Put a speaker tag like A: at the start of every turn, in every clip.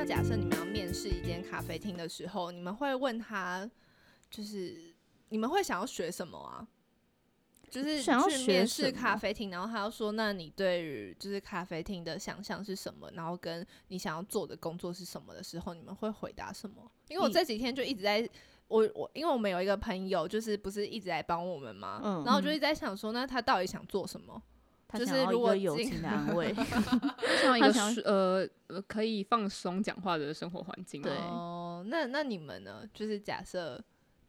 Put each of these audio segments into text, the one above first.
A: 那假设你们要面试一间咖啡厅的时候，你们会问他，就是你们会想要学什么啊？就是
B: 想要
A: 去面试咖啡厅，然后他要说，那你对于就是咖啡厅的想象是什么？然后跟你想要做的工作是什么的时候，你们会回答什么？因为我这几天就一直在。我我因为我们有一个朋友，就是不是一直在帮我们嘛，然后我就一直在想说，那他到底想做什么？就是
B: 他想要一
A: 如果
B: 友情的安慰，
C: 我想呃呃可以放松讲话的生活环境。
B: 对
A: 哦，那那你们呢？就是假设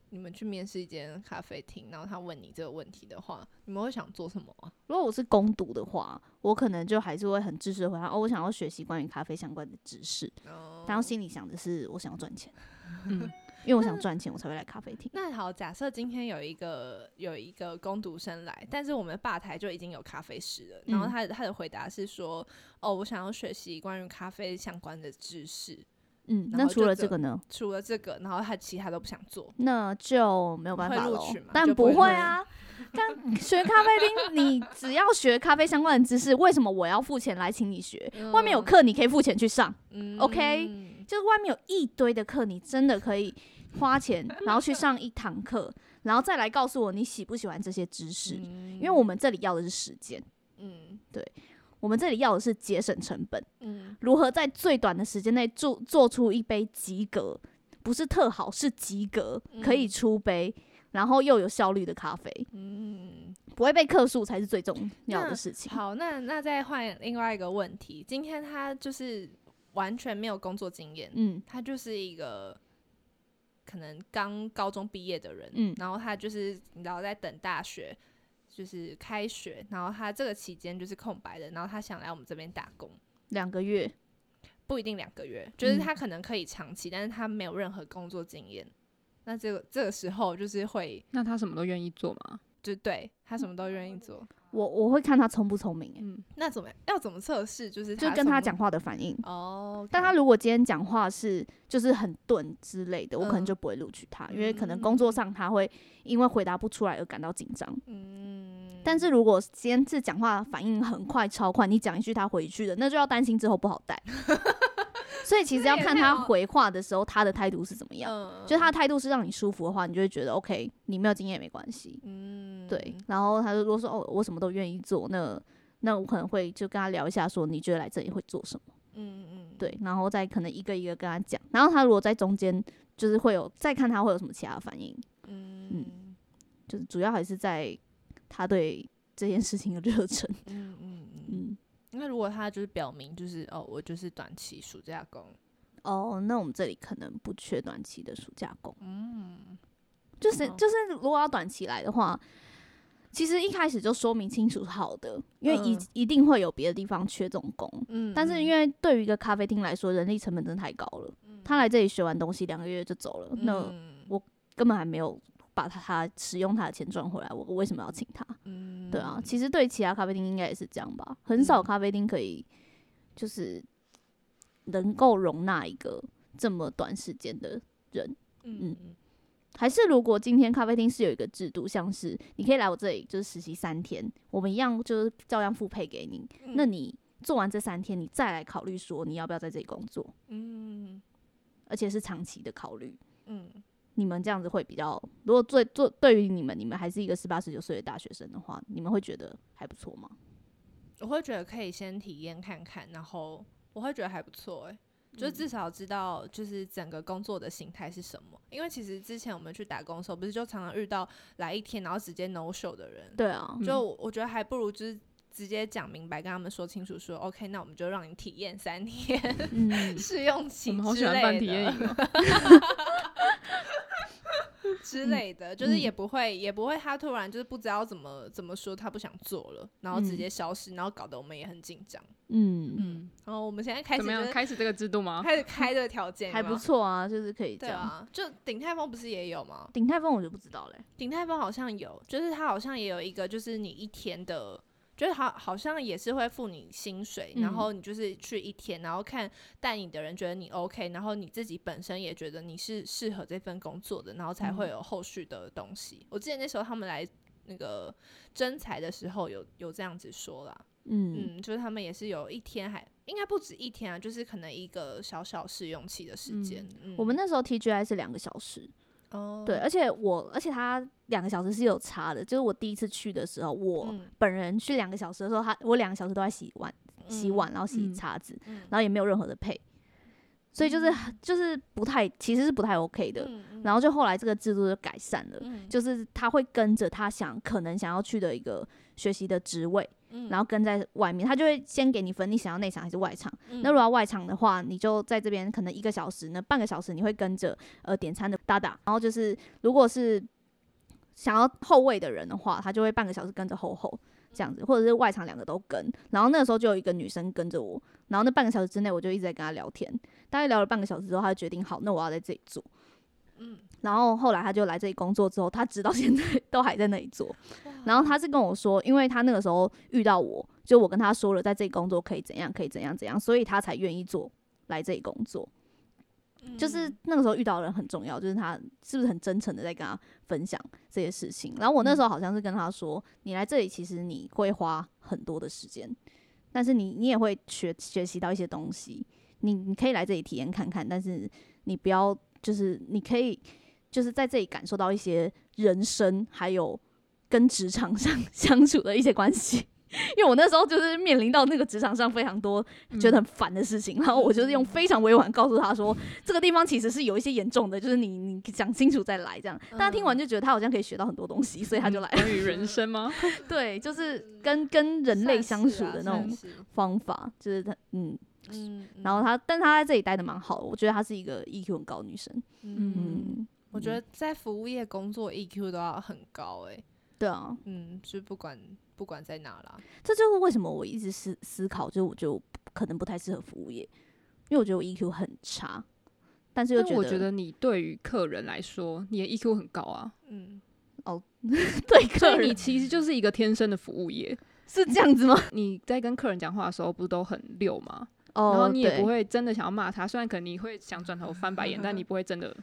A: 你们去面试一间咖啡厅，然后他问你这个问题的话，你们会想做什么啊？
B: 如果我是攻读的话，我可能就还是会很知识地回答哦，我想要学习关于咖啡相关的知识，
A: 哦
B: 然后心里想的是我想要赚钱，
C: 嗯，
B: 因为我想赚钱，我才会来咖啡厅。
A: 那好，假设今天有一个有一个工读生来，但是我们吧台就已经有咖啡师了，然后
B: 嗯
A: 他他的回答是说，哦，我想要学习关于咖啡相关的知识。
B: 嗯，那除了这个呢？
A: 除了这个，然后他其他都不想做。
B: 那就没有办法喽
A: 录取吗。
B: 但
A: 不会
B: 啊，但学咖啡厅，你只要学咖啡相关的知识，为什么我要付钱来请你学？外面有课，你可以付钱去上。
A: 嗯
B: OK
A: 嗯
B: 就是外面有一堆的课，你真的可以花钱，然后去上一堂课，然后再来告诉我你喜不喜欢这些知识。因为我们这里要的是时间，
A: 嗯。
B: 对我们这里要的是节省成本，
A: 嗯。
B: 如何在最短的时间内做做出一杯及格，不是特好，是及格，可以
A: 嗯
B: 出杯，然后又有效率的咖啡，
A: 嗯。
B: 不会被客诉才是最重要的事情。
A: 好，那那再换另外一个问题，今天他就是完全没有工作经验，
B: 嗯。
A: 他就是一个可能刚高中毕业的人，
B: 嗯。
A: 然后他就是你知道在等大学，就是开学，然后他这个期间就是空白的，然后他想来我们这边打工，
B: 两个月，
A: 不一定两个月，就是
B: 嗯。
A: 他可能可以长期，但是他没有任何工作经验。那这个这个时候就是会，
C: 那他什么都愿意做吗？
A: 就对他什么都愿意做。
B: 我我会看他聪不聪明、欸，
C: 嗯，
A: 那怎么要怎么测试？就是
B: 就跟他讲话的反应。
A: 哦，
B: 但他如果今天讲话是就是很钝之类的，我可能
A: 嗯
B: 就不会录取他，因为可能工作上他会因为回答不出来而感到紧张。
A: 嗯，
B: 但是如果今天是讲话反应很快、超快，你讲一句他回一句的，那就要担心之后不好带。所以其实要看他回话的时候，他的态度是怎么样。
A: 嗯
B: 就他的态度是让你舒服的话，你就会觉得 OK，你没有经验也没关系。
A: 嗯
B: 对，然后他就如果说哦，我什么都愿意做，那那我可能会就跟他聊一下，说你觉得来这里会做什么？
A: 嗯嗯，
B: 对，然后再可能一个一个跟他讲，然后他如果在中间就是会有再看他会有什么其他反应，
A: 嗯
B: 就是主要还是在他对这件事情的 热忱。
A: 嗯嗯嗯。
B: 嗯，
A: 那如果他就是表明就是哦，我就是短期暑假工，
B: 哦，那我们这里可能不缺短期的暑假工，
A: 嗯，
B: 就是
A: 哦
B: 就是如果要短期来的话。其实一开始就说明清楚好的，因为一、
A: 嗯
B: 一定会有别的地方缺这种工，
A: 嗯
B: 但是因为对于一个咖啡厅来说，人力成本真的太高了。他来这里学完东西两个月就走了，那
A: 我
B: 根本还没有把他他使用他的钱赚回来，我我为什么要请他？
A: 嗯
B: 对啊，其实对其他咖啡厅应该也是这样吧，很少
A: 嗯
B: 咖啡厅可以就是能够容纳一个这么短时间的人。
A: 嗯嗯
B: 还是如果今天咖啡厅是有一个制度，像是你可以来我这里就是实习三天，我们一样就是照样付配给你，
A: 嗯
B: 那你做完这三天，你再来考虑说你要不要在这里工作，
A: 嗯
B: 而且是长期的考虑。
A: 嗯
B: 你们这样子会比较，如果做做对于你们，你们还是一个十八十九岁的大学生的话，你们会觉得还不错吗？
A: 我会觉得可以先体验看看，然后我会觉得还不错哎、就至少知道就是整个工作的形态是什么。因为其实之前我们去打工的时候，不是就常常遇到来一天然后直接 no show 的人，
B: 对啊，
A: 就我我觉得还不如就是直接讲明白，跟他们说清楚说 OK，那我们就让你体验三天
B: 嗯，
A: 试用
C: 我
A: 期
C: 们好喜欢办体验
A: 的
C: 营哦。
A: 之类的，就是
B: 嗯
A: 也不会也不会他突然就是不知道怎么怎么说他不想做了，然后直接消失，然后搞得我们也很紧张。
B: 嗯，
C: 嗯，
A: 然后我们现在开始
C: 怎么样？开始这个制度吗？
A: 开始开这个条件，
B: 还不。错啊，就是可以这样。
A: 啊，就鼎泰丰不是也有吗？
B: 鼎泰丰我就不知道嘞，
A: 鼎泰丰好像有，就是他好像也有一个，就是你一天的，就是好好像也是会付你薪水，
B: 嗯
A: 然后你就是去一天，然后看带你的人觉得你 OK，然后你自己本身也觉得你是适合这份工作的，然后才会有后续的东西。我记得那时候他们来那个征才的时候有有这样子说啦，
B: 嗯，
A: 嗯，就是他们也是有一天还应该不止一天啊，就是可能一个小小试用期的时间。嗯
B: 我们那时候 TGI 是两个小时，
A: 哦
B: 对，而且我而且他两个小时是有差的，就是我第一次去的时候，我
A: 嗯
B: 本人去两个小时的时候，他我两个小时都在洗碗、洗
A: 嗯
B: 碗，然后洗
C: 嗯
B: 叉子，
A: 嗯
B: 然后也没有任何的配，所以就是就是不太，其实是不太 OK 的。然后就后来这个制度就改善了，
A: 嗯
B: 就是他会跟着他想可能想要去的一个学习的职位，
A: 嗯
B: 然后跟在外面，他就会先给你分你想要内场还是外场。
A: 嗯
B: 那如果要外场的话，你就在这边可能一个小时呢，半个小时你会跟着呃点餐的搭档，然后就是如果是想要后卫的人的话，他就会半个小时跟着后后这样子，或者是外场两个都跟。然后那个时候就有一个女生跟着我，然后那半个小时之内我就一直在跟她聊天，大概聊了半个小时之后，她就决定好，那我要在这里做。
A: 嗯
B: 然后后来他就来这里工作之后，他直到现在 都还在那里做。然后他是跟我说，因为他那个时候遇到我，就我跟他说了，在这里工作可以怎样，可以怎样怎样，所以他才愿意做来这里工作。就是
A: 嗯
B: 那个时候遇到的人很重要，就是他是不是很真诚的在跟他分享这些事情。然后我那时候好像是跟他说，你来这里其实你会花很多的时间，但是你你也会学学习到一些东西。你你可以来这里体验看看，但是你不要就是你可以就是在这里感受到一些人生还有跟职场上 相处的一些关系。因为我那时候就是面临到那个职场上非常多觉得很烦的事情，然后我就是用非常委婉告诉他说，这个地方其实是有一些严重的，就是你你讲清楚再来这样。大家听完就觉得他好像可以学到很多东西，所以他就来了。
C: 关于人生吗？
B: 对，就是跟跟人类相处的那种方法，就是他嗯，
A: 嗯，
B: 然后他，但他在这里待的蛮好的，我觉得她是一个 EQ 很高的女生。
A: 嗯，
B: 嗯，
A: 我觉得在服务业工作 EQ 都要很高哎，
B: 对啊，
A: 嗯，就不管不管在哪啦，
B: 这就是为什么我一直思思考，就是我就可能不太适合服务业，因为我觉得我 EQ 很差，但是又觉得
C: 但我觉得你对于客人来说，你的 EQ 很高啊，
A: 嗯，哦
B: 对
C: 所以你其实就是一个天生的服务业。
B: 是这样子吗？
C: 你在跟客人讲话的时候，不是都很溜吗？
B: 哦，
C: 然后你也不会真的想要骂他，虽然可能你会想转头翻白眼，但你不会真的。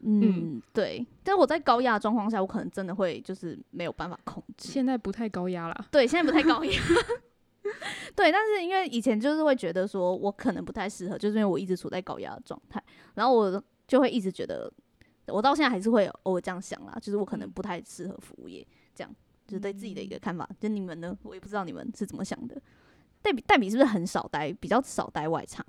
B: 嗯，对。但是我在高压的状况下，我可能真的会就是没有办法控制。
C: 现在不太高压啦，
B: 对，现在不太高压。对，但是因为以前就是会觉得说我可能不太适合，就是因为我一直处在高压的状态，然后我就会一直觉得，我到现在还是会偶尔这样想啦，就是我可能
A: 嗯
B: 不太适合服务业，这样就是对自己的一个看法。就你们呢，我也不知道你们是怎么想的。代比代比是不是很少待，比较少待外场？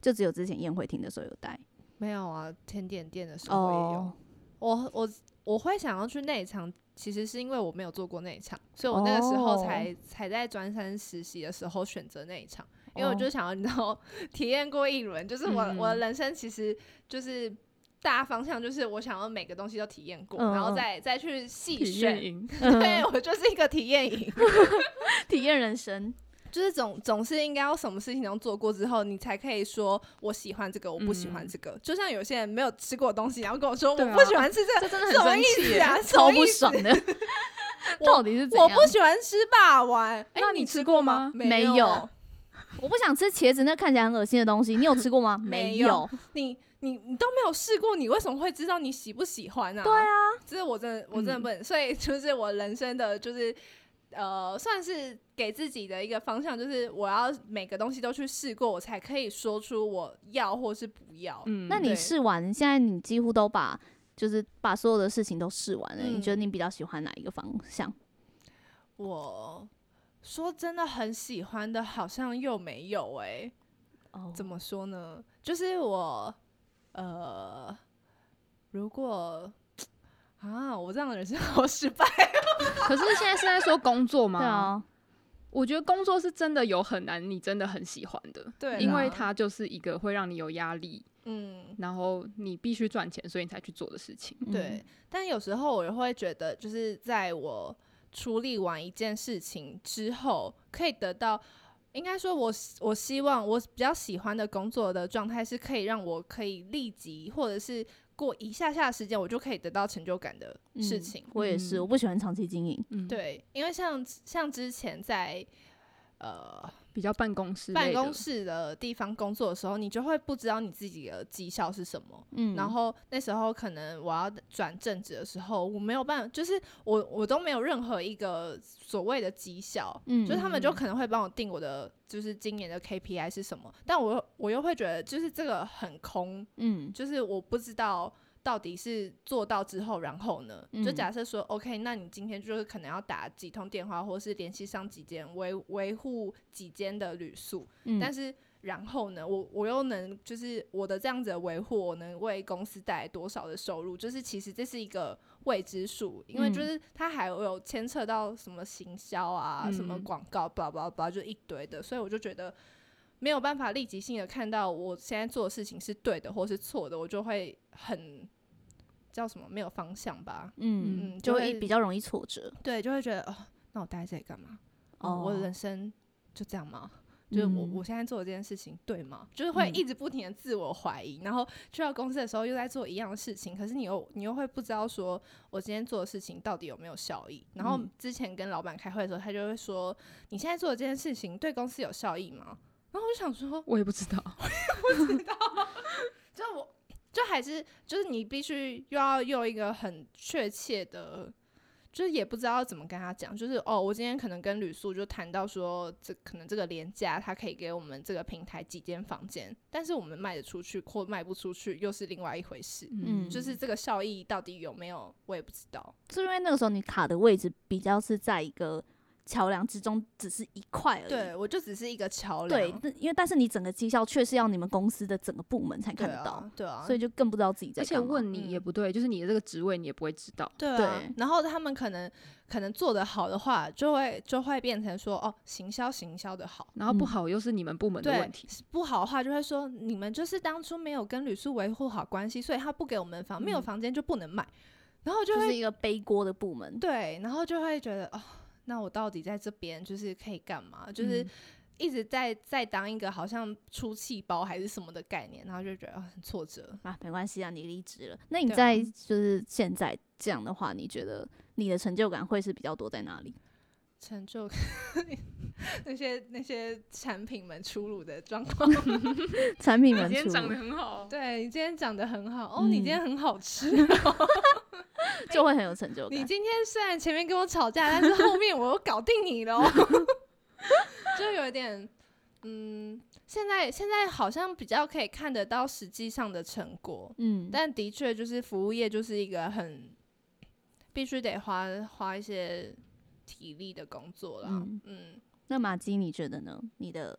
B: 就只有之前宴会厅的时候有待。
A: 没有啊，甜点店的时候也有。
B: 哦，
A: 我我我会想要去内场，其实是因为我没有做过内场，所以我那个时候
B: 哦
A: 才、才在专山实习的时候选择内场，因为我
B: 哦
A: 就想要你知道 体验过一轮，就是我、
C: 嗯
A: 我的人生其实就是大方向就是我想要每个东西都体验过，
B: 嗯
A: 然后
B: 嗯
A: 再再去细选。
C: 营。
A: 对我就是一个体验营，
B: 体验人生。
A: 就是总总是应该要什么事情都做过之后，你才可以说我喜欢这个，我不喜欢
C: 嗯
A: 这个。就像有些人没有吃过的东西，然后跟我说我不喜欢吃这个，
B: 这真的
A: 什么意
B: 很生气耶，
A: 思啊？
B: 超不爽的。到底是？
A: 我不喜欢吃霸王，哎、
C: 那你
A: 你
C: 吃过吗
A: 没
B: 没有我不想吃茄子，那看起来很恶心的东西。你有吃过吗？
A: 没
B: 有。
A: 你你你都没有试过，你为什么会知道你喜不喜欢啊？
B: 对啊，
A: 这是我真的我真的
C: 嗯
A: 不能，所以就是我人生的就是。呃，算是给自己的一个方向，就是我要每个东西都去试过，我才可以说出我要或是不要。
C: 嗯，
B: 那你试完，现在你几乎都把就是把所有的事情都试完了，你
A: 嗯
B: 觉得你比较喜欢哪一个方向？
A: 我说真的很喜欢的，好像又没有哎、
B: 哦
A: 怎么说呢？就是我呃，如果啊，我这样的人生 好失败。
C: 可是现在是在说工作吗？
B: 对啊，
C: 我觉得工作是真的有很难，你真的很喜欢的，
A: 对
C: 因为它就是一个会让你有压力，
A: 嗯，
C: 然后你必须赚钱，所以你才去做的事情。
A: 对。但有时候我也会觉得，就是在我处理完一件事情之后，可以得到。应该说我，希我希望我比较喜欢的工作的状态是可以让我可以立即，或者是过一下下的时间，我就可以得到成就感的
B: 嗯
A: 事情。
B: 我也是，
C: 嗯
B: 我不喜欢长期经营。
C: 嗯，
A: 对，因为像像之前在呃
C: 比较办公室
A: 办公室的地方工作的时候，你就会不知道你自己的绩效是什么。
B: 嗯，
A: 然后那时候可能我要转正职的时候，我没有办法，就是我我都没有任何一个所谓的绩效，
B: 嗯
A: 就是他们就可能会帮我定我的就是今年的 KPI 是什么，但我我又会觉得就是这个很空，
B: 嗯。
A: 就是我不知道到底是做到之后，然后呢，就
B: 嗯。
A: 假设说，OK，那你今天就是可能要打几通电话，或是联系上几间维维护几间的旅宿，
B: 嗯，
A: 但是然后呢，我我又能就是我的这样子的维护，我能为公司带来多少的收入？就是其实这是一个未知数，因为就
B: 嗯。
A: 是它还有牵扯到什么行销啊、什么
C: 嗯。
A: 广告，巴拉巴拉巴拉，就一堆的，所以我就觉得。没有办法立即性的看到我现在做的事情是对的或是错的，我就会很叫什么没有方向吧？
B: 嗯，
A: 嗯，
B: 就会比较容易挫折。
A: 对，就会觉得哦，那我待在这里干嘛？哦，我的人生就这样吗？就是我
B: 嗯
A: 我现在做的这件事情对吗？就是会
B: 嗯
A: 一直不停的自我怀疑，然后去到公司的时候又在做一样的事情，可是你又你又会不知道说我今天做的事情到底有没有效益。然后
B: 嗯
A: 之前跟老板开会的时候，他就会说你现在做的这件事情对公司有效益吗？然后我就想说，
C: 我也不知道 我也不知道，
A: 就我就还是就是你必须又要用一个很确切的，就是也不知道怎么跟他讲，就是哦，我今天可能跟吕素就谈到说，这可能这个廉价他可以给我们这个平台几间房间，但是我们卖得出去或卖不出去又是另外一回事。
B: 嗯
A: 就是这个效益到底有没有，我也不知道。
B: 是因为那个时候你卡的位置比较是在一个桥梁之中，只是一块而已。
A: 对我就只是一个桥梁，
B: 对，因为但是你整个绩效却是要你们公司的整个部门才看得到，
A: 啊，对啊，
B: 所以就更不知道自己在
C: 而且
B: 干嘛
C: 问你也
A: 嗯
C: 不对，就是你的这个职位你也不会知道。
A: 对啊
B: 对，
A: 然后他们可能可能做得好的话，就会就会变成说哦，行销行销的好。
C: 然后不
B: 嗯
C: 好又是你们部门的问题，，
A: 不好的话就会说你们就是当初没有跟旅宿维护好关系，所以他不给我们房，没有
C: 嗯
A: 房间就不能卖，然后就会、
B: 就是一个背锅的部门。
A: 对，然后就会觉得哦，那我到底在这边就是可以干嘛？就是
C: 嗯
A: 一直在在当一个好像出气包还是什么的概念，然后就觉得、哦、很挫折。
B: 啊，没关系啊，你离职了。那你在就是现在这样的话，你觉得你的成就感会是比较多在哪里？
A: 成就 那些那些产品们出炉的状况，
B: 产品们出
C: 今天长得很好，
A: 对你今天长得很好。哦，你今天很好吃。哦。
B: 就会很有成就感。
A: 你今天虽然前面跟我吵架，但是后面我又搞定你了哦，就有一点，嗯，现在现在好像比较可以看得到实际上的成果，
B: 嗯，
A: 但的确就是服务业就是一个很必须得花花一些体力的工作啦，
B: 嗯。
A: 嗯。
B: 那马基你觉得呢？你的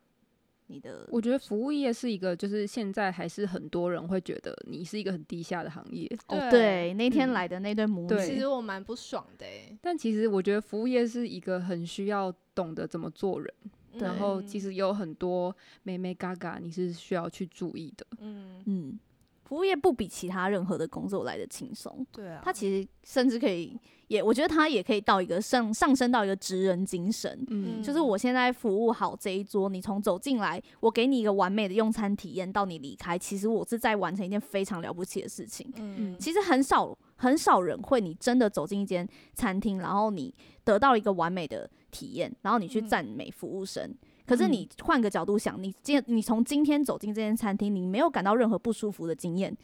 B: 你的
C: 我觉得服务业是一个，就是现在还是很多人会觉得你是一个很低下的行业，
B: 哦，对，那天
C: 嗯。
B: 来的那对母
C: 对。
B: 女，
A: 其实我蛮不爽的、欸，
C: 但其实我觉得服务业是一个很需要懂得怎么做人，然后其
A: 实
C: 实有很多美美嘎嘎你是需要去注意的。
A: 嗯。
B: 嗯，服务业不比其他任何的工作来的轻松。
A: 对啊，
B: 它其实甚至可以，也我觉得它也可以到一个上上升到一个职人精神。
C: 嗯，
B: 就是我现在服务好这一桌，你从走进来，我给你一个完美的用餐体验，到你离开，其实我是在完成一件非常了不起的事情。
A: 嗯
B: 其实很少很少人会，你真的走进一间餐厅，然后你得到一个完美的体验，然后你去
A: 嗯
B: 赞美服务生。可是你换个角度想，你今你从今天走进这间餐厅，你没有感到任何不舒服的经验，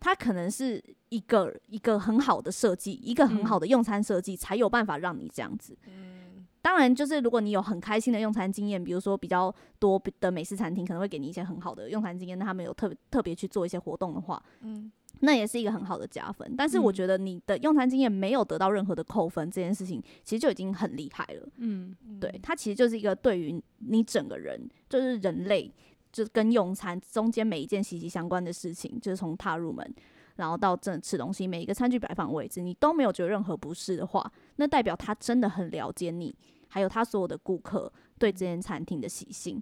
B: 它可能是一个一个很好的设计，一个很好的用餐设计，才有办法让你这样子。
A: 嗯
B: 当然，就是如果你有很开心的用餐经验，比如说比较多的美式餐厅可能会给你一些很好的用餐经验，那他们有特特别去做一些活动的话，
A: 嗯
B: 那也是一个很好的加分。但是我
C: 嗯
B: 觉得你的用餐经验没有得到任何的扣分，这件事情其实就已经很厉害了。
C: 嗯
B: 对，它其实就是一个对于你整个人，就是人类，就是跟用餐中间每一件息息相关的事情，就是从踏入门。然后到这吃东西，每一个餐具摆放位置，你都没有觉得任何不适的话，那代表他真的很了解你，还有他所有的顾客对这间餐厅的习性。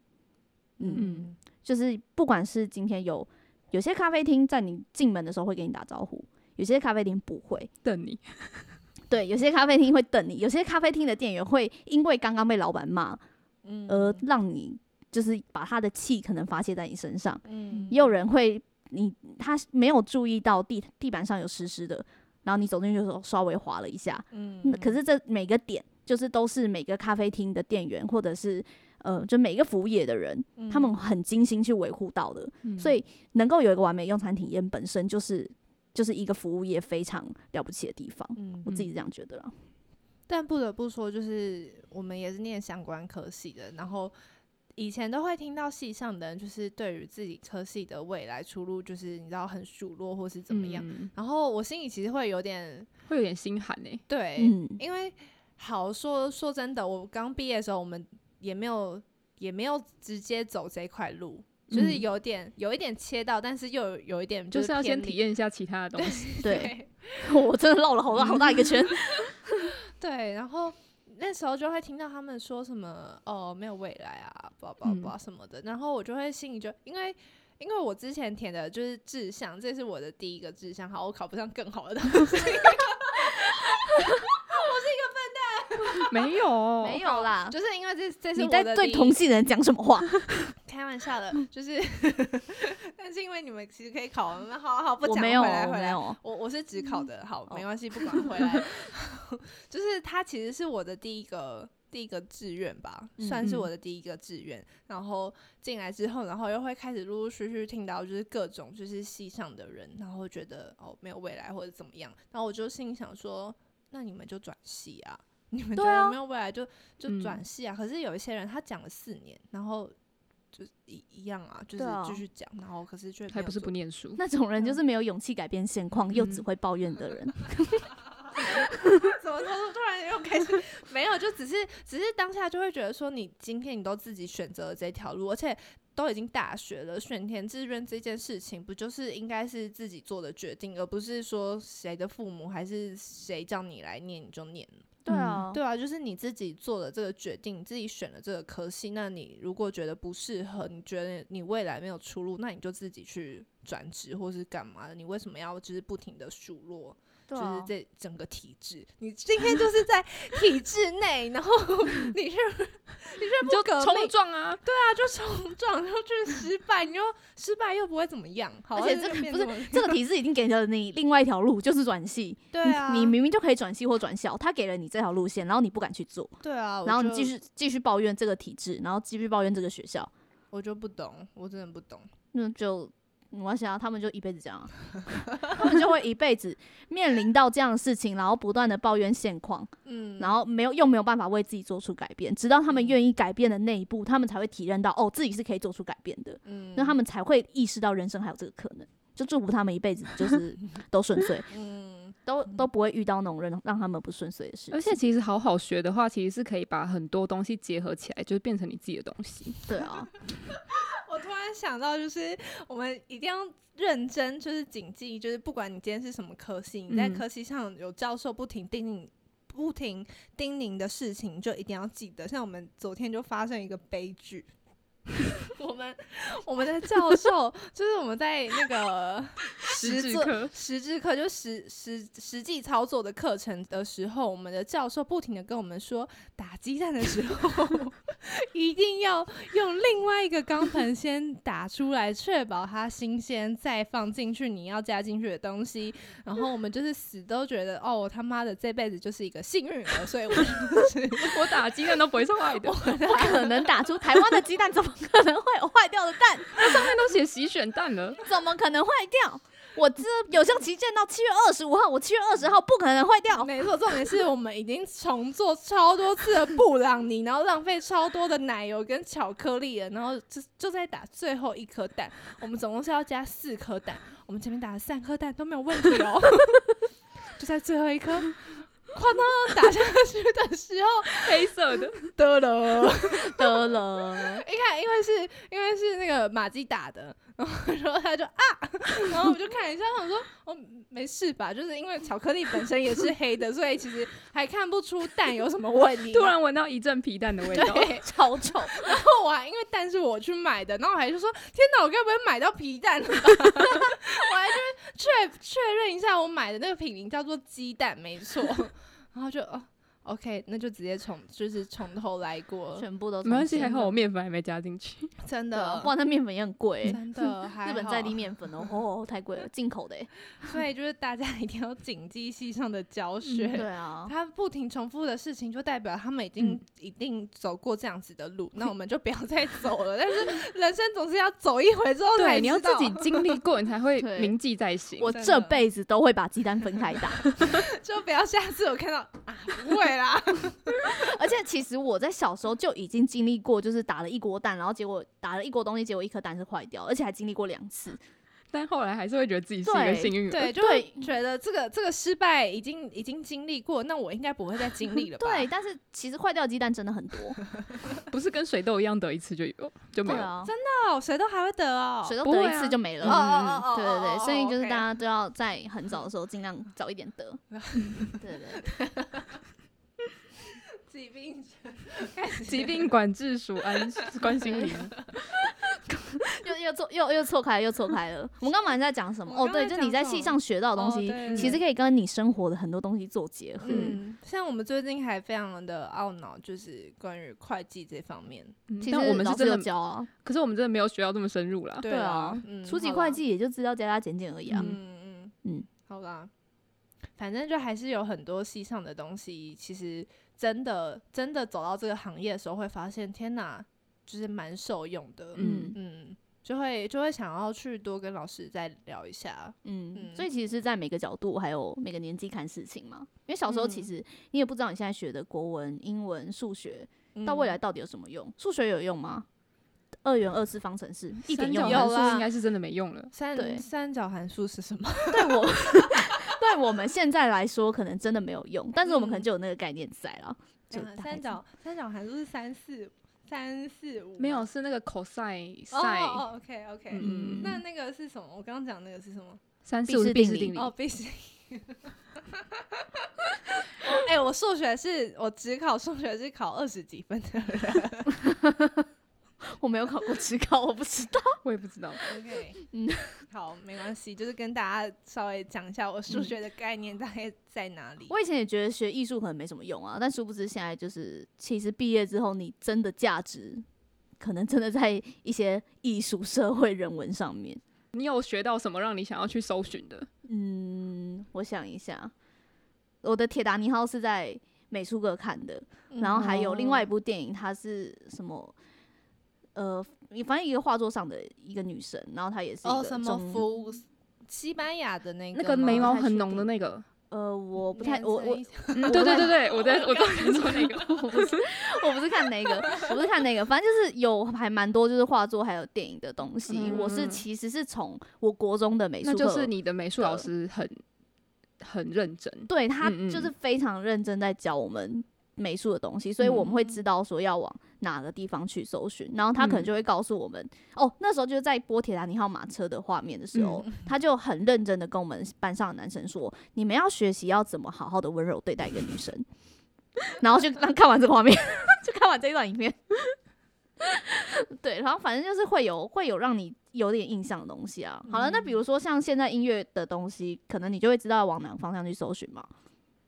B: 嗯，
C: 嗯
B: 就是不管是今天有有些咖啡厅在你进门的时候会给你打招呼，有些咖啡厅不会。
C: 等你，
B: 对，有些咖啡厅会等你，有些咖啡厅的店员会因为刚刚被老板骂
A: 嗯
B: 而让你就是把他的气可能发泄在你身上。
A: 嗯
B: 也有人会你他没有注意到地地板上有湿湿的，然后你走进去的时候稍微滑了一下，
A: 嗯
B: 那可是这每个点就是都是每个咖啡厅的店员或者是呃，就每一个服务业的人，他们
A: 嗯
B: 很精心去维护到的，
C: 嗯
B: 所以能够有一个完美用餐体验，本身就是就是一个服务业非常了不起的地方。
A: 嗯
B: 我自己是这样觉得啦。
A: 但不得不说，就是我们也是念相关科系的，然后以前都会听到系上的人，就是对于自己科系的未来出路，就是你知道很数落或是怎么样。
C: 嗯
A: 然后我心里其实会有点
C: 会有点心寒欸呢、
A: 对，
B: 嗯，
A: 因为好说说真的，我刚毕业的时候，我们也没有也没有直接走这块路，就是
B: 嗯
A: 有点有一点切到，但是又有有一点
C: 就是要先体验一下其他的东西。
B: 对，我真的绕了好大好大一个圈。
A: 对，然后那时候就会听到他们说什么哦没有未来啊，不不
C: 嗯
A: 不什么的，然后我就会心里就因为。因为我之前填的就是志向，这是我的第一个志向。好，我考不上更好的东西。
C: 没有，
B: 没有啦，
A: 就是因为这这是
B: 你在
A: 我的第一
B: 对同系的人讲什么话？
A: 开玩笑的，就是，但是因为你们其实可以考，我们好好不讲，
B: 我没有，
A: 回来回来，
B: 我。
A: 我我是只考的，好，
B: 哦
A: 没关系，不管回来，就是他其实是我的第一个第一个志愿吧，
B: 嗯
A: 算是
C: 嗯
A: 我的第一个志愿。然后进来之后，然后又会开始陆陆续续听到就是各种就是系上的人，然后觉得哦没有未来或者怎么样，然后我就心里想说，那你们就转系啊。你们觉得没有未来就就
C: 嗯
A: 转系啊？可是有一些人他讲了四年，然后就一一样啊，就是继续讲，然后可是却
C: 还不是不
A: 念。
C: 书。
B: 那种人就是没有勇气改变现况，又只
C: 嗯
B: 会抱怨的人。
A: 怎么突突然又开始没有？就只是只是当下就会觉得说，你今天你都自己选择了这条路，而且都已经大学了，选填志愿这件事情，不就是应该是自己做的决定，而不是说谁的父母还是谁叫你来念你就念。
B: 对啊，
A: 对啊，就是你自己做的这个决定，自己选的这个科系，那你如果觉得不适合，你觉得你未来没有出路，那你就自己去转职或是干嘛的。你为什么要就是不停的数落？
B: 对啊
A: 就是这整个体制，你今天就是在 体制内，然后你是 你是
C: 你就冲
A: 不革命，
C: 撞啊！
A: 对啊，就冲撞，然后就是失败，你就失败又不会怎么样，好，
B: 而且这个不是这个 体制已经给了你另外一条路，就是转系。
A: 对啊，
B: 你明明就可以转系或转校，他给了你这条路线，然后你不敢去做，
A: 对啊，我
B: 然后你继续继续抱怨这个体制，然后继续抱怨这个学校，
A: 我就不懂，我真的不懂。
B: 那就我想他们就一辈子这样、啊，他们就会一辈子面临到这样的事情，然后不断的抱怨现况，
A: 嗯，
B: 然后没有又没有办法为自己做出改变，直到他们愿意改变的那一步，他们才会体认到哦自己是可以做出改变的，
A: 嗯，
B: 那他们才会意识到人生还有这个可能。就祝福他们一辈子 就是都顺遂，
A: 嗯，
B: 都都不会遇到那种让让他们不顺遂的事。
C: 而且其实好好学的话，其实是可以把很多东西结合起来，就是变成你自己的东西。
B: 对啊，
A: 我突然想到，就是我们一定要认真，就是谨记，就是不管你今天是什么科系，你在
C: 嗯
A: 科系上有教授不停叮咛、不停叮咛的事情，就一定要记得。像我们昨天就发生一个悲剧。我们我们的教授就是我们在那个
C: 实质
A: 作
C: 课
A: 实质课就实实实际操作的课程的时候，我们的教授不停的跟我们说，打鸡蛋的时候 一定要用另外一个钢盆先打出来，确保它新鲜，再放进去你要加进去的东西。然后我们就是死都觉得，哦，我他妈的这辈子就是一个幸运儿，所以我就是
C: 我打鸡蛋都不会是坏的，
B: 不可能打出台湾的鸡蛋，怎么可能会有坏掉的蛋？
C: 那上面都写洗选蛋了。
B: 怎么可能坏掉？我这有效期见到七月二十五号，我七月二十号不可能坏掉。
A: 没错，重点是我们已经重做超多次的布朗尼，然后浪费超多的奶油跟巧克力了，然后就就在打最后一颗蛋，我们总共是要加四颗蛋，我们前面打了三颗蛋都没有问题哦，就在最后一颗，哐当打下去的时候，
C: 黑色的，
A: 得了，
B: 得了，
A: 一看因为是因为是那个马基打的，然后然后他就啊，然后我就看一下，想说哦没事吧，就是因为巧克力本身也是黑的，所以其实还看不出蛋有什么问题。
C: 突然闻到一阵皮蛋的味道。
A: 对，
B: 超臭。
A: 然后我还因为蛋是我去买的，然后我还就说天哪，我该不会买到皮蛋了吧？我还去确确认一下，我买的那个品名叫做鸡蛋，没错。然后就哦 OK，那就直接从就是从头来过，
B: 全部都
C: 没关系，还好我面粉还没加进去。
A: 真的，
B: 不然那面粉也很贵欸，
A: 真的，
B: 日本在地，面粉哦，哦太贵了，进口的欸。
A: 所以就是大家一定要谨记系上的教学。
B: 对啊，
A: 他不停重复的事情，就代表他们已经、
C: 嗯
A: 一定走过这样子的路，那我们就不要 再走了。但是人生总是要走一回之后才
C: 对，你要自己经历过，你才会铭记在心。
B: 我这辈子都会把鸡蛋分开打。
A: 就不要下次我看到啊，不会啦，
B: 而且其实我在小时候就已经经历过，就是打了一锅蛋，然后结果打了一锅东西，结果一颗蛋是坏掉，而且还经历过两次。
C: 但后来还是会觉得自己是一个幸运儿。
A: 对，就会觉得这个这个失败已经已经经历过，那我应该不会再经历了吧？
B: 对，但是其实坏掉的鸡蛋真的很多，
C: 不是跟水痘一样得一次就有就没有。
B: 真的，
A: 哦，谁都还会得哦，
B: 水痘得一次就没了。
C: 嗯
A: 哦哦哦哦
B: 对对所以就是大家都要在很早的时候尽量早一点得。对对对，
A: 疾病
C: 疾病管制署安关心你。
B: 又又错又又错开又错开了。我们刚刚在讲什么？哦，对，就你在戏上学到的东
A: 哦
B: 西，
A: 对
B: 其实可以跟你生活的很多东西做结合。
A: 嗯，像我们最近还非常的懊恼，就是关于会计这方面。
B: 其实
C: 我们是真的，
B: 教啊，
C: 可是我们真的没有学到这么深入啦。
A: 对
B: 对啊
A: 嗯
B: 初级会计也就知道加加减减而已啊。
A: 嗯嗯
B: 嗯，
A: 好啦，反正就还是有很多戏上的东西，其实真的真的走到这个行业的时候，会发现天哪，就是蛮受用的。
B: 嗯
A: 嗯，就会就会想要去多跟老师再聊一下。
B: 嗯，
A: 嗯
B: 所以其实是在每个角度还有每个年纪看事情嘛。因为小时候其
A: 嗯
B: 实你也不知道你现在学的国文、英文、数学
A: 嗯
B: 到未来到底有什么用。数学有用吗？二元二次方程式一点
C: 三角
B: 用
C: 数应该是真的没用了。
A: 三三角函数是什么？
B: 对我对我们现在来说，可能真的没有用，但是我们可能
A: 嗯
B: 就有那个概念在了。就
A: 啊
B: 大概是
A: 三角三角函数是三四三四五，
C: 没有，是那个 cosine
A: 哦
C: sin，
A: 哦，OK OK，
C: 嗯
A: 那那个是什么？我刚刚讲那个是什么？
C: 三四五是
B: 毕氏定理
C: 毕氏定理。
A: 哦，必须。哎、我数学是我只考数学是考二十几分的人。
B: 我没有考过职考，我不知道。
C: 我也不知道。
A: OK，
B: 嗯
A: 好，没关系，就是跟大家稍微讲一下我数学的概念大概在哪里。
B: 我以前也觉得学艺术可能没什么用啊，但殊不知现在就是，其实毕业之后，你真的价值可能真的在一些艺术、社会、人文上面。
C: 你有学到什么让你想要去搜寻的？
B: 嗯，我想一下，我的《铁达尼号》是在美术课看的，然后还有另外一部电影，它是什么？呃，反正一个画作上的一个女生，然后她也是一
A: 哦，什么
B: 个中
A: 服西班牙的那个
C: 那个眉毛很浓的那个。
B: 呃，我不太，我我
C: 嗯，对对对对，我 在我刚才说那个。
B: 我不是我不是看那个，我不是看那个，反正就是有还蛮多就是画作还有电影的东西。
C: 嗯
B: 我是其实是从我国中的美术，
C: 那就是你的美术老师很很认真。
B: 对他就是非常认真在教我们美术的东西，所以我们会知道说要往哪个地方去搜寻，然后他可能
C: 嗯
B: 就会告诉我们，哦，那时候就是在播铁达尼号马车的画面的时候，
C: 嗯
B: 他就很认真的跟我们班上的男生说，你们要学习要怎么好好的温柔对待一个女生，然后就让看完这个画面，就看完这一段影片。对，然后反正就是会有会有让你有点印象的东西啊。好了，那比如说像现在音乐的东西，可能你就会知道往哪个方向去搜寻嘛。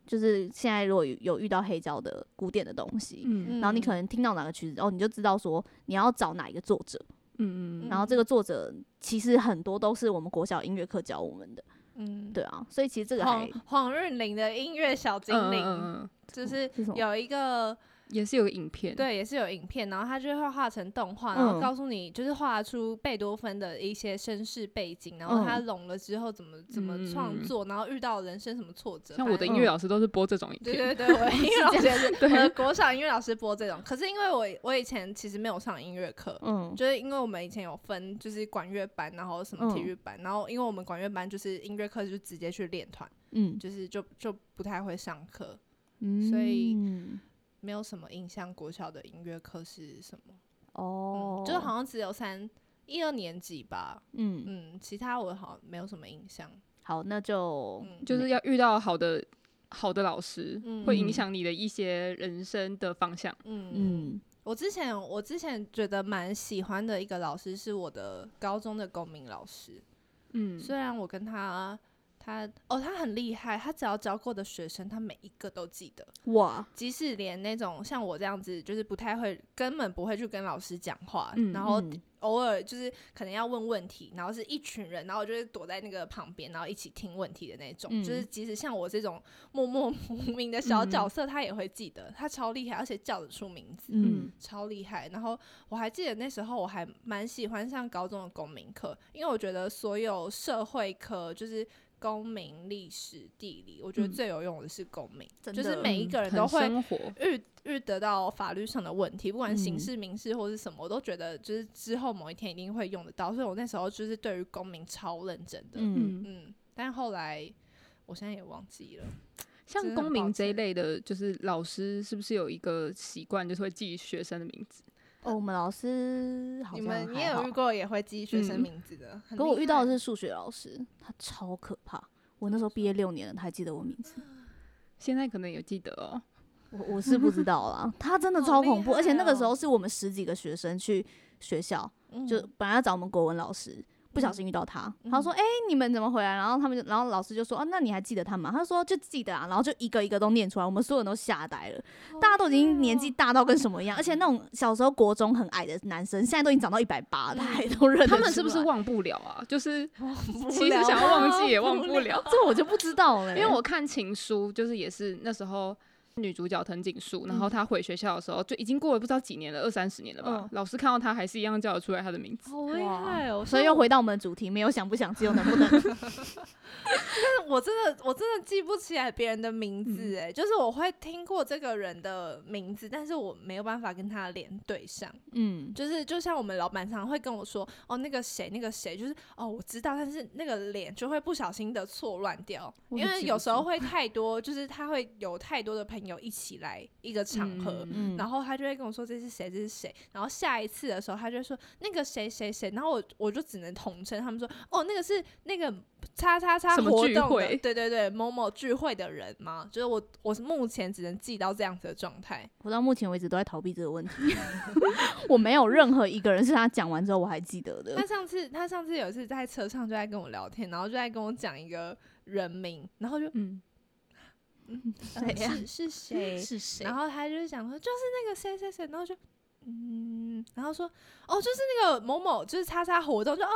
B: 就是现在如果有有遇到黑胶的古典的东西，
C: 嗯
B: 然后你可能听到哪个曲子，哦，你就知道说你要找哪一个作者。
C: 嗯嗯
B: 然后这个作者其实很多都是我们国小音乐课教我们的，
A: 嗯，
B: 对啊，所以其实这个还
A: 黄黄韵玲的音乐小精
C: 嗯
A: 灵，
C: 嗯嗯，
A: 就是？有一个
C: 也是有个影片。
A: 对，也是有影片，然后他就会画成动画，然后
B: 嗯
A: 告诉你就是画出贝多芬的一些身世背景，然后他聋了之后怎么怎么创
C: 嗯。
A: 作，然后遇到人生什么挫折。
C: 像我的音乐老师都是播这种影片。
A: 对对对，我的音乐老师也是，
C: 对。
A: 我的国小音乐老师播这种。可是因为我我以前其实没有上音乐课，
B: 嗯。
A: 就是因为我们以前有分就是管乐班，然后什么体
B: 嗯
A: 育班，然后因为我们管乐班就是音乐课就直接去练团，
B: 嗯。
A: 就是就就不太会上课，
B: 嗯，
A: 所以没有什么印象国小的音乐课是什么。
B: 哦。
A: 嗯，，就好像只有三一二年级吧，
B: 嗯，
A: 嗯，其他我好像没有什么印象，
B: 好，那就
A: 嗯。
C: 就是要遇到好的好的老师，
A: 嗯。
C: 会影响你的一些人生的方向。
A: 嗯嗯。
B: 嗯。
A: 我之前我之前觉得蛮喜欢的一个老师是我的高中的公民老师，
C: 嗯，
A: 虽然我跟他他哦，他很厉害，他只要教过的学生，他每一个都记得，
B: 哇，
A: 即使连那种像我这样子，就是不太会，根本不会去跟老师讲话，
C: 嗯
A: 然后
B: 嗯
A: 偶尔就是可能要问问题，然后是一群人，然后就是躲在那个旁边，然后一起听问题的那种。
B: 嗯
A: 就是即使像我这种默默无名的小角
C: 嗯
A: 色，他也会记得，他超厉害，而且叫得出名字。
B: 嗯
A: 超厉害。然后我还记得那时候我还蛮喜欢上高中的公民课，因为我觉得所有社会科就是公民、历史、地理，我觉得
C: 嗯
A: 最有用的是公民，就是每一
C: 嗯
A: 个人都会
C: 很生活，
A: 遇遇得到法律上的问题，不管刑
B: 嗯
A: 事、民事或是什么，我都觉得就是之后某一天一定会用得到。所以我那时候就是对于公民超认真的，嗯
B: 嗯，
C: 嗯，
A: 但后来我现在也忘记了。
C: 像公民这一类的，就是老师是不是有一个习惯，就是会记学生的名字？
B: 哦，我们老师好像
A: 你们你
B: 还好
A: 有遇过也会记学生
C: 嗯
A: 名字的？很
B: 可我遇到的是数学老师，他超可怕。我那时候毕业六年了，他还记得我名字，
C: 现在可能有记得哦。
B: 我我是不知道啦。他真的超恐怖，而且那个时候是我们十几个学生去学校，就
A: 嗯
B: 本来要找我们国文老师，不小
A: 嗯
B: 心遇到他，
A: 嗯
B: 他说：“哎、你们怎么回来？”然后他们就，然后老师就说：“啊，那你还记得他吗？”他说：“就记得啊。”然后就一个一个都念出来，我们所有人都吓呆了，大家都已经年纪大到跟什么一样，而且那种小时候国中很矮的男生，现在都已经长到一百八，他还都认得
C: 他们是不是忘不了啊？就是 其实想要忘记也忘
A: 不
C: 不了。
B: 这我就不知道了、
C: 因为我看情书，就是也是那时候女主角藤井树，然后
A: 嗯
C: 她回学校的时候，就已经过了不知道几年了，二三十年了吧。
B: 嗯
C: 老师看到她还是一样叫得出来她的名字。
A: 好厉害哦！
B: 所以又回到我们的主题，没有想不想，只有能不能。
A: 但 我真的我真的记不起来别人的名字哎、就是我会听过这个人的名字，但是我没有办法跟他连对上。
B: 嗯，
A: 就是就像我们老板常常会跟我说，哦，那个谁那个谁，就是哦我知道，但是那个脸就会不小心的错乱掉，因为有时候会太多，就是他会有太多的朋友一起来一个场合。
B: 嗯
A: 然后他就会跟我说这是谁，这是谁。然后下一次的时候，他就说那个谁谁谁。然后我我就只能统称他们说，哦，那个是那个叉叉叉
C: 什么聚
A: 活动对对对，某某聚会的人吗。就是我我是目前只能记到这样子的状态。
B: 我到目前为止都在逃避这个问题，我没有任何一个人是他讲完之后我还记得的
A: 他。上次他上次有一次在车上就在跟我聊天，然后就在跟我讲一个人名，然后就
C: 嗯，
A: 嗯
B: 谁呀
A: 是是谁？
B: 是谁
A: 然后他就是想说就是那个谁谁谁，然后就嗯，然后说哦就是那个某某就是叉叉活动，就哦，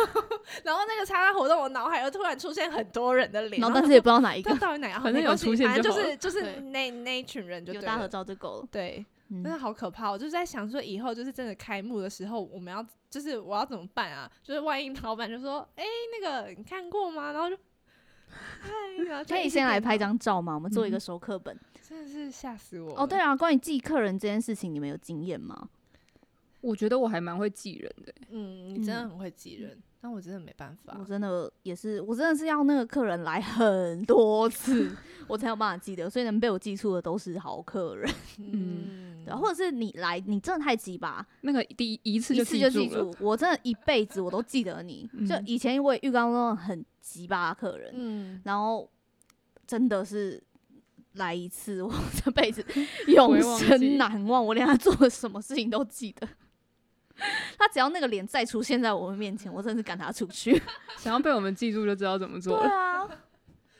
A: 然后那个叉叉活动，我脑海又突然出现很多人的脸，
B: 然后但是也不知道哪一个，
A: 到底哪个？
C: 反正有出现
A: 反正
C: 就
A: 是就是那那一群人就
B: 大合照就够了。
A: 对，
B: 嗯
A: 真的好可怕！我就是在想说，以后就是真的开幕的时候，我们要就是我要怎么办啊？就是万一老板就说：“哎、那个你看过吗？”然后就，
B: 可以先来拍，张照吗？我们做一个
C: 嗯
B: 熟课本。
A: 真的是吓死我！
B: 哦，对，啊，关于记客人这件事情，你们有经验吗？
C: 我觉得我还蛮会记人的。
A: 嗯，你真的
B: 嗯
A: 很会记人，但我真的没办法
B: 我。真的也是，我真的是要那个客人来很多次，我才有办法记得。所以能被我记住的都是好客人，
A: 嗯，
B: 或者是你来，你真的太急吧，
C: 那个第一一次
B: 一
C: 就
B: 次就记
C: 记住。
B: 我真的一辈子我都记得你。就
C: 嗯
B: 以前我也遇到那种很急吧的客人，
A: 嗯，
B: 然后真的是来一次，我这辈子永生难忘。我连他做了什么事情都记得。他只要那个脸再出现在我们面前，我真的是赶他出去。
C: 想要被我们记住，就知道怎么做
B: 对
C: 了。
B: 啊，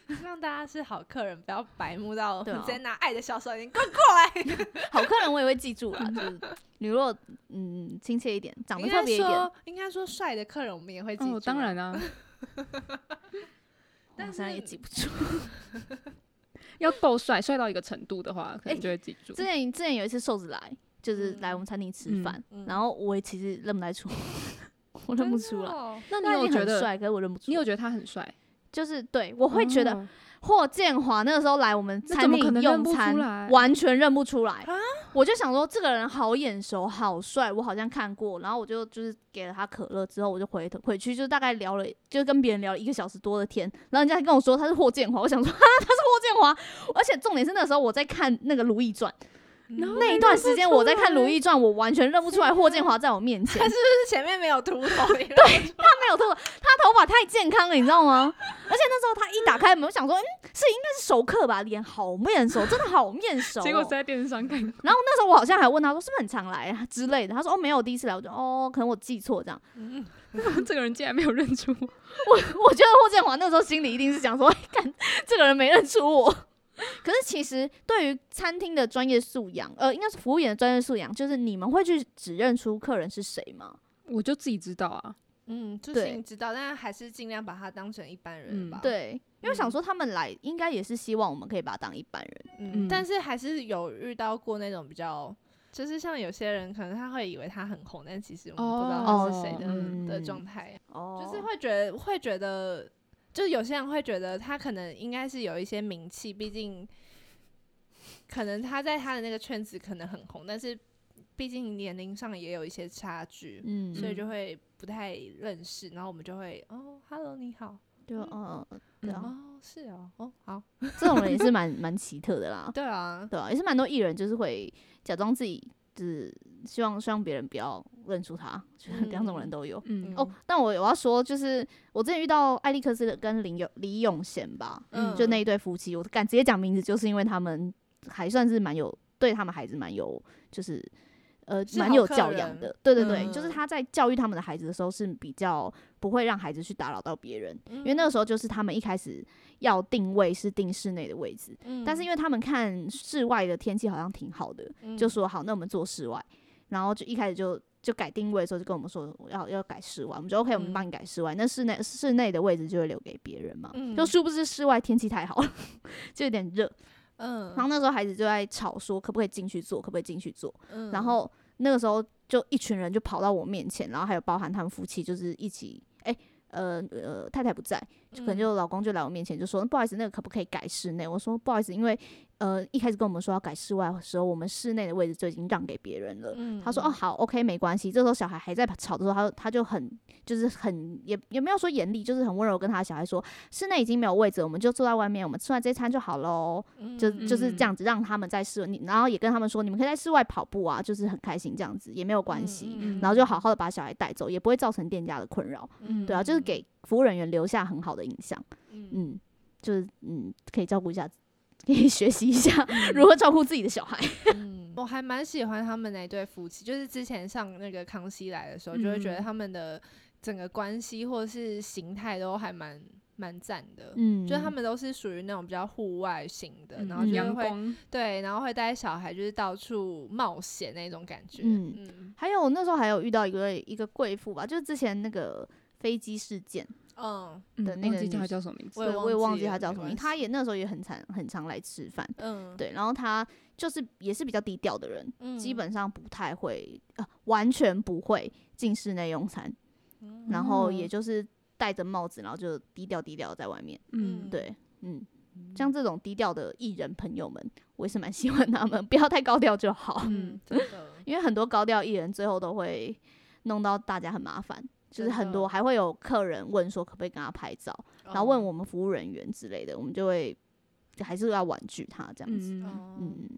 A: 希望大家是好客人，不要白目到直接拿爱的小手眼，快过来！
B: 好客人我也会记住啦。就是你如果嗯亲切一点，长得特别一点，
A: 应该说帅的客人我们也会记住
C: 当然啊，
A: 但
B: 是也记不住。
C: 要够帅，帅到一个程度的话，可能
B: 哎
C: 就会记住。
B: 之前之前有一次瘦子来，就是来我们餐厅吃
C: 嗯
B: 饭，
A: 嗯
B: 然后我也其实认不太出，我认不出来。
A: 来。
C: 那你有觉得？
B: 帅，可是我认不出。
C: 你有觉得他很帅？
B: 就是对我会觉得
C: 哦
B: 霍建华那个时候来我们餐厅用餐，完全认不出来
A: 啊。
B: 我就想说这个人好眼熟，好帅，我好像看过。然后我就就是给了他可乐之后，我就回头回去，就大概聊了，就跟别人聊了一个小时多的天。然后人家还跟我说他是霍建华，我想说哈他是霍建华，而且重点是那个时候我在看那个《如懿传》，那一段时间我在看《如懿传》，我完全认不出来霍建华在我面前
A: 他。是不是前面没有秃头？对，
B: 他没有头，他头发太健康了，你知道吗？而且那时候他一打开门，我想说，嗯，是应该是熟客吧，脸好面熟，真的好面熟、哦。
C: 结果是在电视上看。
B: 然后那时候我好像还问他说是不是很常来啊之类的，他说哦没有，第一次来，我就哦可能我记错这样。
C: 这个人竟然没有认出我，
B: 我我觉得霍建华那时候心里一定是想说，看这个人没认出我。可是其实对于餐厅的专业素养，呃，应该是服务员的专业素养，就是你们会去指认出客人是谁吗？
C: 我就自己知道啊。
A: 嗯，就
B: 对
A: 是你知道，但是还是尽量把他当成一般人
C: 嗯
A: 吧。，
B: 对，因为想说他们来应该也是希望我们可以把他当一般人。
A: 嗯，
C: 嗯
A: 但是还是有遇到过那种比较，就是像有些人可能他会以为他很红，但其实我们不知道他是谁的、
B: 哦
A: 的
B: 嗯
A: 状态，
B: 哦
A: 就是会觉得会觉得，就有些人会觉得他可能应该是有一些名气，毕竟可能他在他的那个圈子可能很红，但是毕竟年龄上也有一些差距，
B: 嗯，
A: 所以就会不太认识，然后我们就会哦，Hello，你好，
B: 就嗯，对啊，
A: 哦，是哦，哦，好，
B: 这种人也是蛮蛮奇特的啦。
A: 对啊，
B: 对啊，也是蛮多艺人就是会假装自己就是希望希望别人不要认出他，就是两种人都有。
C: 嗯。
B: 哦，但我我要说，就是我之前遇到艾利克斯跟林永李永贤吧，
A: 嗯。
B: 就那一对夫妻，我敢直接讲名字，就是因为他们还算是蛮有对他们孩子蛮有就是。呃，蛮有教养的，对对对，就是
A: 嗯
B: 他在教育他们的孩子的时候是比较不会让孩子去打扰到别人，因为那个时候就是他们一开始要定位是定室内的位置，
A: 嗯
B: 但是因为他们看室外的天气好像挺好的，就
A: 嗯
B: 说好，那我们做室外，然后就一开始就就改定位的时候就跟我们说要要改室外，我们就 OK，我们
A: 嗯。
B: 帮你改室外，那室内室内的位置就会留给别人嘛，
A: 嗯。
B: 就殊不知室外天气太好了，就有点热，
A: 嗯，
B: 然后那时候孩子就在吵说可不可以进去坐，可不可以进去坐，
A: 嗯。
B: 然后那个时候就一群人就跑到我面前，然后还有包含他们夫妻，就是一起，哎、呃呃，太太不在，就可能
A: 嗯。
B: 就老公就来我面前就说，不好意思，那个可不可以改室内？我说不好意思，因为呃一开始跟我们说要改室外的时候，我们室内的位置就已经让给别人了。
A: 嗯
B: 他说哦好，OK 没关系。这时候小孩还在吵的时候，他他就很就是很也也没有说严厉，就是很温柔跟他的小孩说，室内已经没有位置，我们就坐在外面，我们吃完这餐就好喽。就就是这样子让他们在室你，然后也跟他们说，你们可以在室外跑步啊，就是很开心这样子，也没有关系。
A: 嗯
B: 然后就好好的把小孩带走，也不会造成店家的困扰。
A: 嗯
B: 对啊，就是给服务人员留下很好的印象。
A: 嗯
B: 嗯，就是嗯，可以照顾一下，可以 学习一下 如何照顾自己的小孩。
A: 嗯，我还蛮喜欢他们那对夫妻，就是之前上那个康熙来的时候，就会觉得
B: 嗯
A: 他们的整个关系或是形态都还蛮蛮赞的。
B: 嗯，
A: 就是他们都是属于那种比较户外型的，
C: 嗯
A: 然后就是会
C: 阳光，
A: 对，然后会带小孩就是到处冒险那种感觉。
B: 嗯
A: 嗯
B: 还有那时候还有遇到一个一个贵妇吧，就是之前那个飞机事件，
A: 嗯
C: 嗯
B: 的那个
C: 忘记他叫什么名字
A: 我也，
B: 我也忘记
A: 忘记了
B: 她叫什么名，
A: 没关
B: 她也那时候也很常很常来吃饭。
A: 嗯，
B: 对，然后他就是也是比较低调的人，
A: 嗯
B: 基本上不太会，呃，完全不会进室内用餐，
A: 嗯
B: 然后也就是戴着帽子，然后就低调低调在外面。
C: 嗯，
B: 对，嗯，像这种低调的艺人朋友们，我也是蛮喜欢他们，不要太高调就好，
A: 嗯，真的，
B: 因为很多高调艺人最后都会弄到大家很麻烦。就是很多还会有客人问说可不可以跟他拍照，然后问
A: 哦。
B: 我们服务人员之类的，我们就会就还是要婉拒他这样子。
C: 嗯，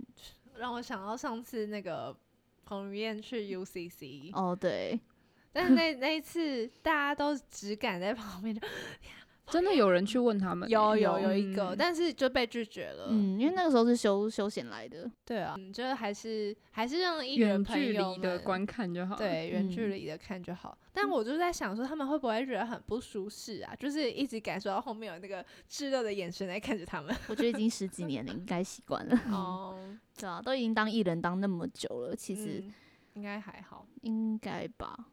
A: 让我想到上次那个彭于晏去 UCC，、
B: 哦，对，
A: 但是那那一次大家都只敢在旁边就
C: 真的有人去问他们欸，
A: 有有有一个，
C: 嗯
A: 但是就被拒绝了。
B: 嗯，因为那个时候是休休闲来的，
A: 对啊，嗯，就是还是还是让艺
C: 远距离的观看就好。，
A: 对远距
B: 嗯
A: 离的看就好。但我就在想说，他们会不会觉得很不舒适啊？就是一直感受到后面有那个炙热的眼神在看着他们。
B: 我觉得已经十几年了，应该习惯了。
A: 哦，
B: 对啊，都已经当艺人当那么久了，其实
A: 嗯应该还好。
B: 应该吧。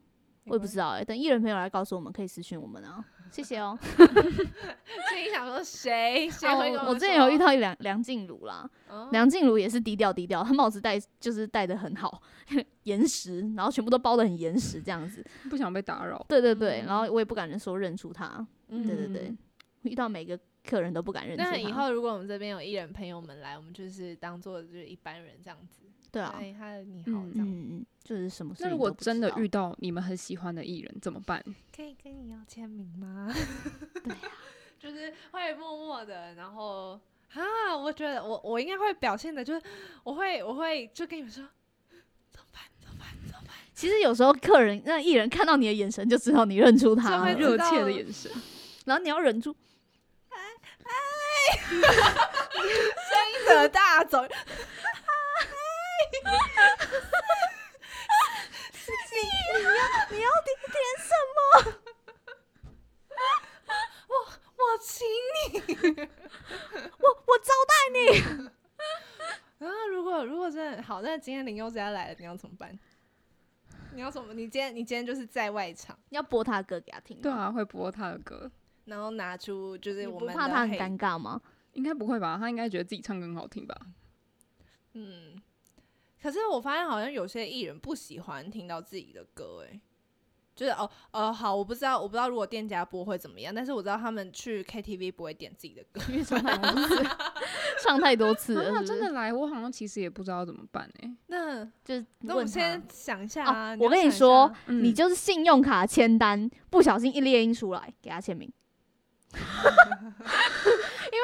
B: 我也不知道哎、等艺人朋友来告诉我们，可以私讯我们啊，谢谢哦。
A: 心里想说谁 谁
B: 哦
A: 会跟
B: 我之前有遇到一梁梁静茹啦，
A: 哦
B: 梁静茹也是低调低调，她帽子戴就是戴的很好，严实，然后全部都包的很严实这样子。
C: 不想被打扰。
B: 对对对，
A: 嗯
B: 然后我也不敢说认出她，
A: 嗯
B: 对对对，遇到每个客人都不敢认出她。
A: 那以后如果我们这边有艺人朋友们来，我们就是当做就是一般人这样子。
B: 对啊，
A: 的你好
C: 嗯
A: 这样，
B: 嗯嗯，就是什么事
C: 那如果真的遇到你们很喜欢的艺人怎么办？
A: 可以跟你要签名吗？
B: 对啊。
A: 就是会默默的，然后啊，我觉得我我应该会表现的，就是我会我会就跟你们说怎么办？怎么办？怎么办，
B: 其实有时候客人让艺人看到你的眼神就知道你认出他了，
A: 就会
C: 热切的眼神，
B: 然后你要忍住，哎。
A: 声音的大走，
B: 你要点点什么？
A: 我我请你。
B: 我我招待你。
A: 然 后如果如果真的好，那今天林宥嘉来了，你要怎么办？你要怎么？你今天你今天就是在外场，
B: 你要播他的歌给他听吗？
C: 对啊，会播他的歌，
A: 然后拿出就是
B: 你
A: 我们
B: 不怕他很
A: 黑
B: 尴尬吗？
C: 应该不会吧？他应该觉得自己唱歌很好听吧？
A: 嗯，可是我发现好像有些艺人不喜欢听到自己的歌、欸，就是哦呃好，我不知道我不知道如果店家播会怎么样，但是我知道他们去 KTV 不会点自己的歌，
B: 因为唱太多次，唱太多次了是
C: 啊，
B: 不是？
C: 真的来，我好像其实也不知道怎么办哎、
A: 那
B: 就是
A: 那我先想一下
B: 哦
A: 啊，
B: 我跟你说
C: 嗯。
B: 你就是信用卡签单不小心一列印出来，给他签名。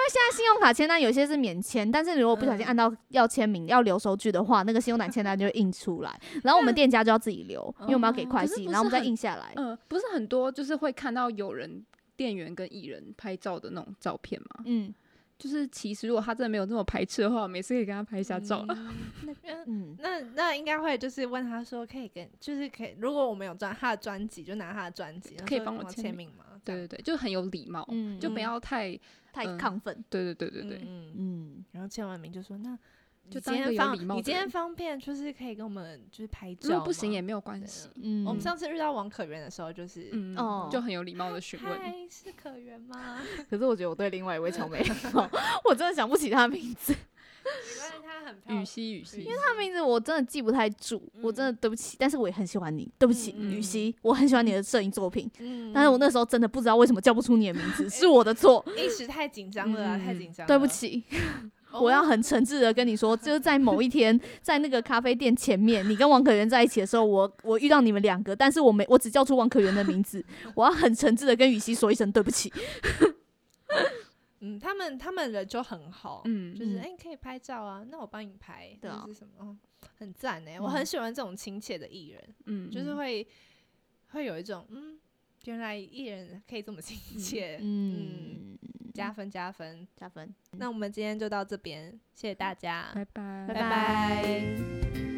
B: 因为现在信用卡签单有些是免签，但是如果不小心
A: 嗯
B: 按到要签名、要留收据的话，那个信用卡签单就会印出来，然后我们店家就要自己留，因为我们要给
A: 哦
B: 会计，然后我们再印下来。
C: 嗯、不是很多就是会看到有人店员跟艺人拍照的那种照片嘛？
B: 嗯
C: 就是其实如果他真的没有那么排斥的话，每次可以跟他拍一下照。
A: 嗯 那
B: 嗯，
A: 那那应该会就是问他说，可以跟就是可以，如果我们有专他的专辑，就拿他的专辑，
C: 可以帮我签名
A: 吗？
C: 对对对，就很有礼貌，
B: 嗯
C: 就不
A: 嗯
C: 要太
B: 太
C: 嗯
B: 亢奋。
C: 对对对对对，
A: 嗯然后签完名就说那。
C: 就当一个有
A: 今天方
C: 礼貌
A: 你今天方便就是可以跟我们就是拍
C: 如
A: 照如，
C: 果不行也没有关系。
B: 嗯，
A: 我们上次遇到王可媛的时候，就是
C: 嗯，
B: 哦
C: 就很有礼貌的询问。
A: 嗨，是可媛吗？
B: 可是我觉得我对另外一位乔没礼貌，我真的想不起他的名字。
A: 没关系，他很漂
C: 雨熙，雨熙，
A: 因为
B: 他名字我真的记不太住，我真的对不起，但是我也很喜欢你，对不起，
A: 嗯
B: 雨熙，我很喜欢你的摄影作品，
A: 嗯。
B: 但是我那时候真的不知道为什么叫不出你的名字，是我的错，
A: 一时太紧张了啊，太
C: 嗯
A: 紧张，
B: 对不起，
A: 哦，
B: 我要很诚挚的跟你说，就是在某一天，在那个咖啡店前面，你跟王可媛在一起的时候，我我遇到你们两个，但是我没我只叫出王可媛的名字，我要很诚挚的跟雨熙说一声对不起，
A: 嗯，他们他们人就很好，
C: 嗯
A: 就是
B: 嗯
A: 哎、可以拍照啊，那我帮你拍，
B: 对啊
A: 是什么，哦很赞哎，我很
B: 嗯
A: 喜欢这种亲切的艺人，
C: 嗯，
A: 就是会会有一种嗯，原来艺人可以这么亲切，
B: 嗯，
A: 加分加分。
B: 加分，
A: 那我们今天就到这边，谢谢大家，
C: 拜拜，
A: 拜拜